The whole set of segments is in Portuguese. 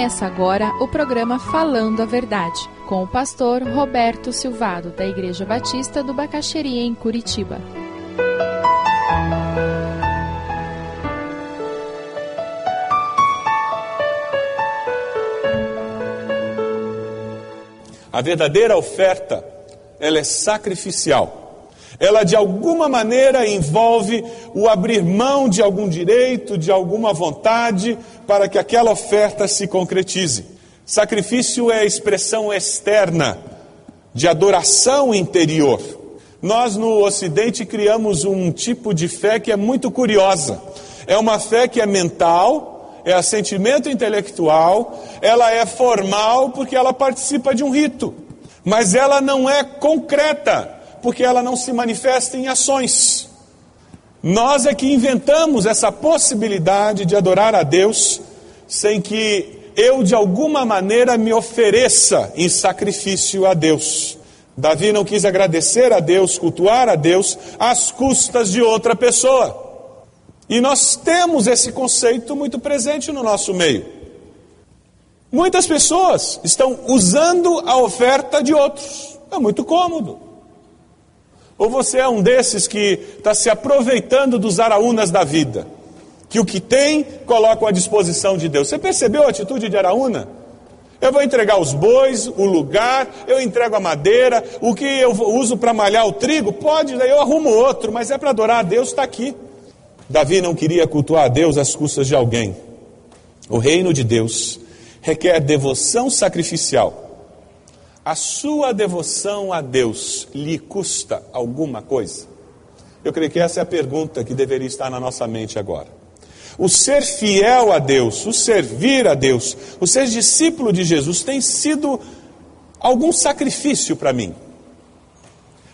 Começa agora o programa Falando a Verdade, com o pastor Roberto Silvado, da Igreja Batista do Bacaxeria, em Curitiba. A verdadeira oferta, ela é sacrificial ela de alguma maneira envolve o abrir mão de algum direito, de alguma vontade, para que aquela oferta se concretize. Sacrifício é a expressão externa de adoração interior. Nós no Ocidente criamos um tipo de fé que é muito curiosa. É uma fé que é mental, é sentimento intelectual, ela é formal porque ela participa de um rito, mas ela não é concreta porque ela não se manifesta em ações. Nós é que inventamos essa possibilidade de adorar a Deus sem que eu de alguma maneira me ofereça em sacrifício a Deus. Davi não quis agradecer a Deus, cultuar a Deus às custas de outra pessoa. E nós temos esse conceito muito presente no nosso meio. Muitas pessoas estão usando a oferta de outros. É muito cômodo. Ou você é um desses que está se aproveitando dos araúnas da vida, que o que tem colocam à disposição de Deus. Você percebeu a atitude de Araúna? Eu vou entregar os bois, o lugar, eu entrego a madeira, o que eu uso para malhar o trigo, pode, daí eu arrumo outro, mas é para adorar a Deus, está aqui. Davi não queria cultuar a Deus às custas de alguém. O reino de Deus requer devoção sacrificial a sua devoção a Deus lhe custa alguma coisa? Eu creio que essa é a pergunta que deveria estar na nossa mente agora. O ser fiel a Deus, o servir a Deus, o ser discípulo de Jesus tem sido algum sacrifício para mim.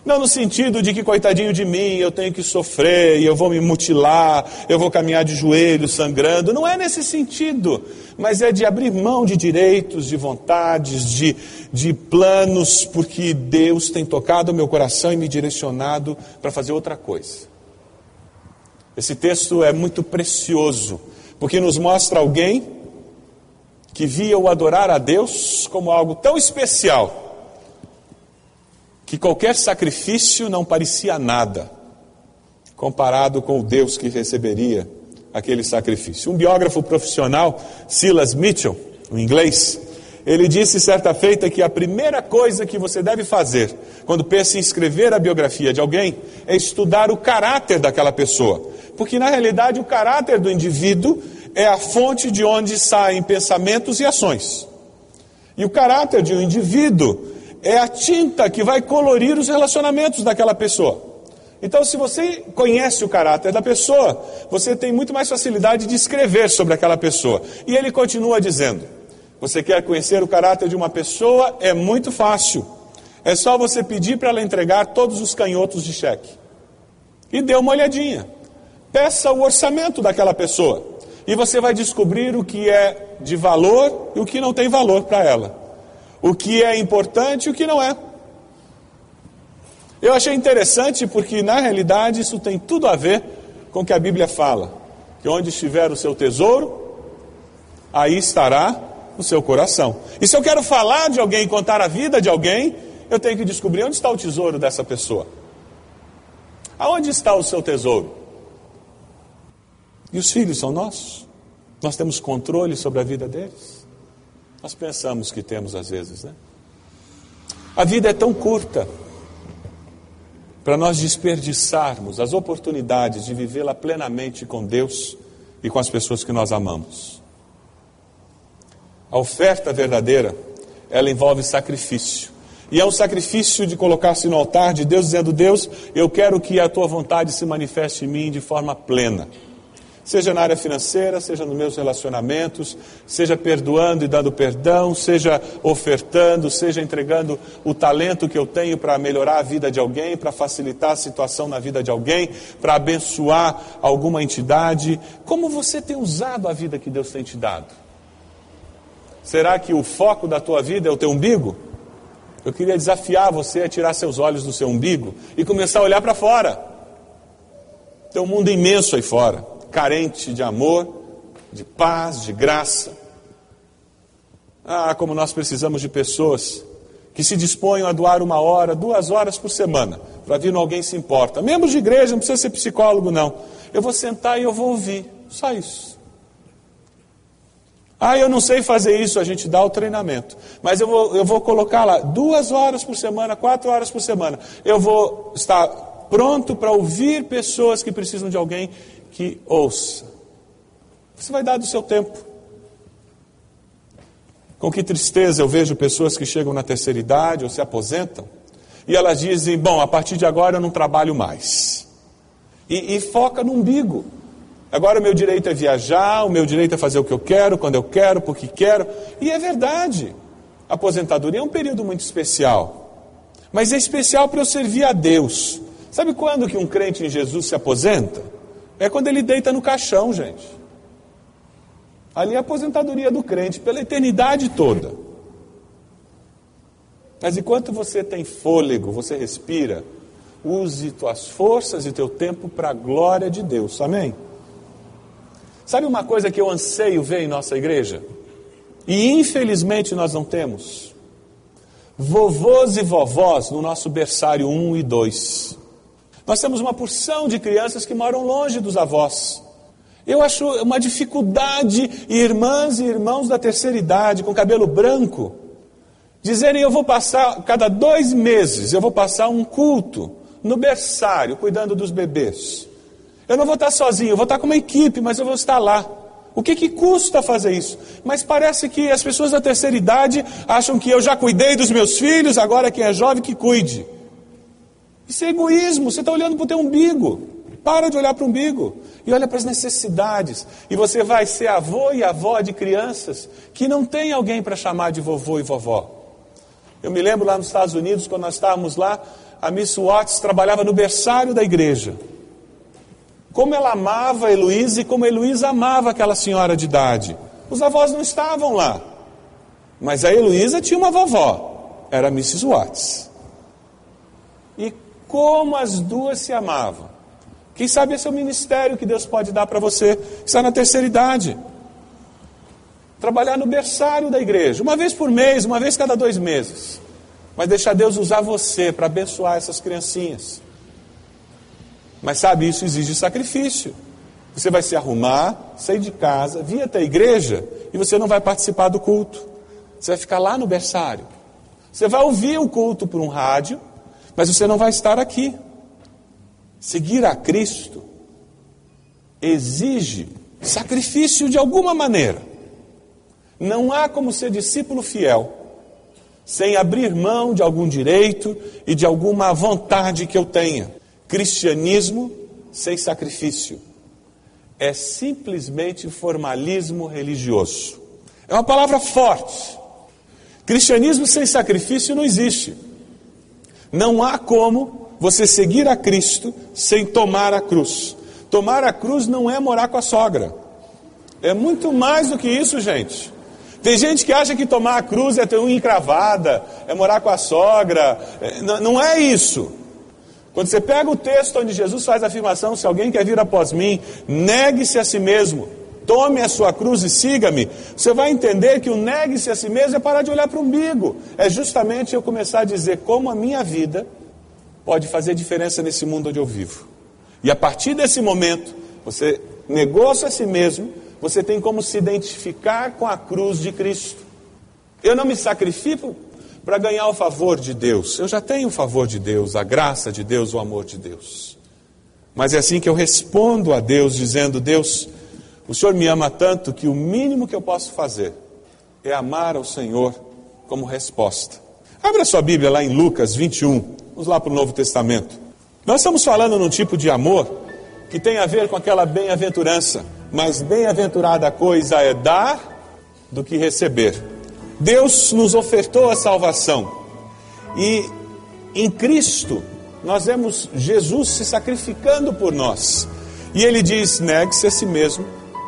Não no sentido de que, coitadinho de mim, eu tenho que sofrer e eu vou me mutilar, eu vou caminhar de joelhos sangrando. Não é nesse sentido, mas é de abrir mão de direitos, de vontades, de, de planos, porque Deus tem tocado o meu coração e me direcionado para fazer outra coisa. Esse texto é muito precioso, porque nos mostra alguém que via o adorar a Deus como algo tão especial que qualquer sacrifício não parecia nada comparado com o Deus que receberia aquele sacrifício. Um biógrafo profissional, Silas Mitchell, o inglês, ele disse certa feita que a primeira coisa que você deve fazer quando pensa em escrever a biografia de alguém é estudar o caráter daquela pessoa. Porque na realidade o caráter do indivíduo é a fonte de onde saem pensamentos e ações. E o caráter de um indivíduo é a tinta que vai colorir os relacionamentos daquela pessoa. Então, se você conhece o caráter da pessoa, você tem muito mais facilidade de escrever sobre aquela pessoa. E ele continua dizendo: você quer conhecer o caráter de uma pessoa? É muito fácil. É só você pedir para ela entregar todos os canhotos de cheque. E dê uma olhadinha. Peça o orçamento daquela pessoa. E você vai descobrir o que é de valor e o que não tem valor para ela o que é importante e o que não é. Eu achei interessante porque, na realidade, isso tem tudo a ver com o que a Bíblia fala: que onde estiver o seu tesouro, aí estará o seu coração. E se eu quero falar de alguém, contar a vida de alguém, eu tenho que descobrir onde está o tesouro dessa pessoa. Aonde está o seu tesouro? E os filhos são nossos? Nós temos controle sobre a vida deles? Nós pensamos que temos às vezes, né? A vida é tão curta para nós desperdiçarmos as oportunidades de vivê-la plenamente com Deus e com as pessoas que nós amamos. A oferta verdadeira, ela envolve sacrifício. E é um sacrifício de colocar-se no altar de Deus, dizendo: Deus, eu quero que a tua vontade se manifeste em mim de forma plena seja na área financeira, seja nos meus relacionamentos, seja perdoando e dando perdão, seja ofertando, seja entregando o talento que eu tenho para melhorar a vida de alguém, para facilitar a situação na vida de alguém, para abençoar alguma entidade. Como você tem usado a vida que Deus tem te dado? Será que o foco da tua vida é o teu umbigo? Eu queria desafiar você a tirar seus olhos do seu umbigo e começar a olhar para fora. Tem um mundo imenso aí fora carente de amor, de paz, de graça. Ah, como nós precisamos de pessoas que se disponham a doar uma hora, duas horas por semana, para vir Alguém Se Importa. Membros de igreja, não precisa ser psicólogo, não. Eu vou sentar e eu vou ouvir. Só isso. Ah, eu não sei fazer isso, a gente dá o treinamento. Mas eu vou, eu vou colocar lá duas horas por semana, quatro horas por semana. Eu vou estar pronto para ouvir pessoas que precisam de alguém que ouça. Você vai dar do seu tempo. Com que tristeza eu vejo pessoas que chegam na terceira idade ou se aposentam e elas dizem: Bom, a partir de agora eu não trabalho mais. E, e foca no umbigo. Agora o meu direito é viajar, o meu direito é fazer o que eu quero, quando eu quero, porque quero. E é verdade. A aposentadoria é um período muito especial. Mas é especial para eu servir a Deus. Sabe quando que um crente em Jesus se aposenta? É quando ele deita no caixão, gente. Ali é a aposentadoria do crente pela eternidade toda. Mas enquanto você tem fôlego, você respira, use tuas forças e teu tempo para a glória de Deus. Amém? Sabe uma coisa que eu anseio ver em nossa igreja? E infelizmente nós não temos. Vovôs e vovós no nosso berçário 1 e 2. Nós temos uma porção de crianças que moram longe dos avós. Eu acho uma dificuldade irmãs e irmãos da terceira idade, com cabelo branco, dizerem: Eu vou passar, cada dois meses, eu vou passar um culto no berçário, cuidando dos bebês. Eu não vou estar sozinho, eu vou estar com uma equipe, mas eu vou estar lá. O que, que custa fazer isso? Mas parece que as pessoas da terceira idade acham que eu já cuidei dos meus filhos, agora quem é jovem que cuide. Isso é egoísmo, você está olhando para o teu umbigo. Para de olhar para o umbigo e olha para as necessidades. E você vai ser avô e avó de crianças que não tem alguém para chamar de vovô e vovó. Eu me lembro lá nos Estados Unidos, quando nós estávamos lá, a Miss Watts trabalhava no berçário da igreja. Como ela amava a Heloísa e como a Heloísa amava aquela senhora de idade. Os avós não estavam lá. Mas a Heloísa tinha uma vovó, era a Mrs. Watts. E como as duas se amavam. Quem sabe esse é o ministério que Deus pode dar para você que está na terceira idade. Trabalhar no berçário da igreja, uma vez por mês, uma vez cada dois meses. Mas deixar Deus usar você para abençoar essas criancinhas. Mas sabe, isso exige sacrifício. Você vai se arrumar, sair de casa, vir até a igreja e você não vai participar do culto. Você vai ficar lá no berçário. Você vai ouvir o culto por um rádio, mas você não vai estar aqui. Seguir a Cristo exige sacrifício de alguma maneira. Não há como ser discípulo fiel sem abrir mão de algum direito e de alguma vontade que eu tenha. Cristianismo sem sacrifício é simplesmente formalismo religioso. É uma palavra forte. Cristianismo sem sacrifício não existe. Não há como você seguir a Cristo sem tomar a cruz. Tomar a cruz não é morar com a sogra. É muito mais do que isso, gente. Tem gente que acha que tomar a cruz é ter unha encravada, é morar com a sogra. É, não é isso. Quando você pega o texto onde Jesus faz a afirmação: se alguém quer vir após mim, negue-se a si mesmo, tome a sua cruz e siga-me. Você vai entender que o negue-se a si mesmo é parar de olhar para o umbigo. É justamente eu começar a dizer como a minha vida pode fazer diferença nesse mundo onde eu vivo. E a partir desse momento, você negou-se a si mesmo, você tem como se identificar com a cruz de Cristo. Eu não me sacrifico para ganhar o favor de Deus. Eu já tenho o favor de Deus, a graça de Deus, o amor de Deus. Mas é assim que eu respondo a Deus, dizendo: Deus, o Senhor me ama tanto que o mínimo que eu posso fazer é amar ao Senhor como resposta. Abra sua Bíblia lá em Lucas 21. Vamos lá para o Novo Testamento. Nós estamos falando num tipo de amor que tem a ver com aquela bem-aventurança. Mas bem-aventurada coisa é dar do que receber. Deus nos ofertou a salvação. E em Cristo nós vemos Jesus se sacrificando por nós. E ele diz: negue-se a si mesmo,